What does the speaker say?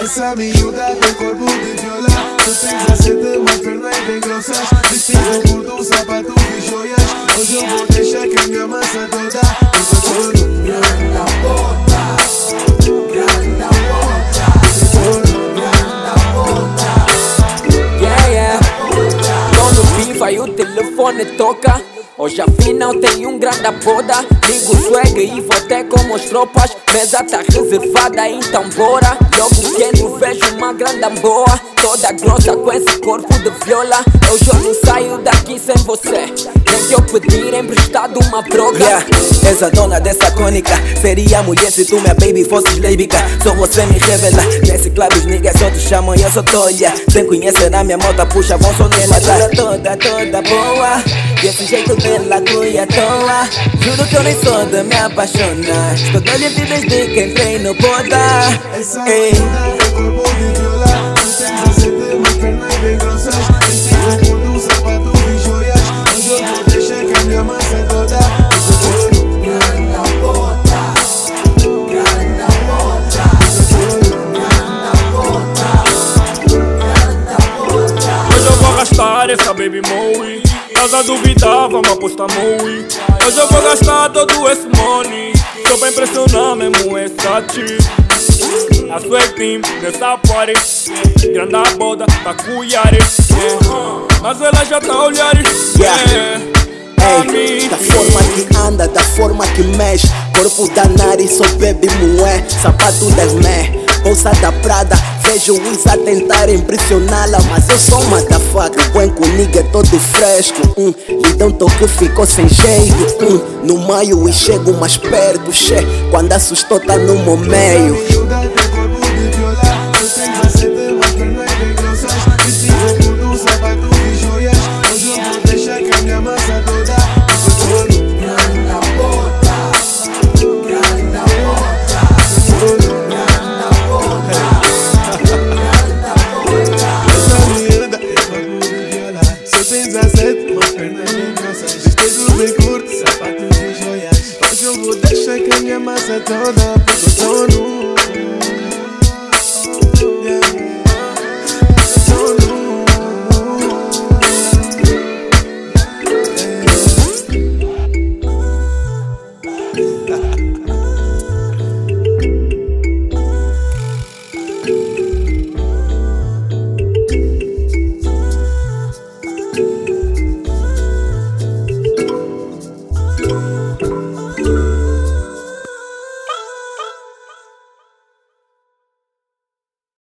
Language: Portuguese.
Essa miúda tem corpo de viola. Tu tens a sete, uma perna bem grossas Vestido curto, sapato e joias Hoje eu vou deixar que a minha massa toda Eu tô Grande Yeah, yeah. Tô no piva e o telefone toca Hoje afinal tem um grande poda. Ligo swag e vou até com as tropas. Mesa tá reservada, então bora. Logo quando vejo uma grande boa Toda grossa com esse corpo de viola. Eu já não saio daqui sem você. Nem que eu pedir emprestado uma broca Yeah, és a dona dessa cônica Seria mulher se tu minha baby fosses lésbica. Só você me revela. Nesse club os niggas só te chamam e eu só tolha Sem conhecer a minha moto puxa vão só nela. Toda, toda, toda boa E esse jeito dela cui à toa. Juro que eu nem sou de me apaixonar. Estou doido desde que entrei no poda. Essa Ei. tem corpo de viola uma perna bem curto, sapato e joias. Hoje eu vou deixar que a minha massa toda Hoje eu vou gastar essa baby moe Estás a duvidar, vamos apostar moe Hoje eu vou gastar todo esse money. Só pra impressionar mesmo essa chick A sua team nessa party. Grande boda, tá cuiare yeah. Mas ela já tá olhar yeah. Ei, da forma que anda, da forma que mexe. Corpo da nariz, só bebe moé. Sapato das mé, bolsa da Prada Vejo os a tentar impressioná-la Mas eu sou uma da faca, bem comigo é todo fresco. Hum, Lhe um toque, ficou sem jeito. Hum, No maio e chego mais perto, che Quando assustou tá no meu meio sapato e joias Hoje eu vou deixar que a minha massa toda Eu tô no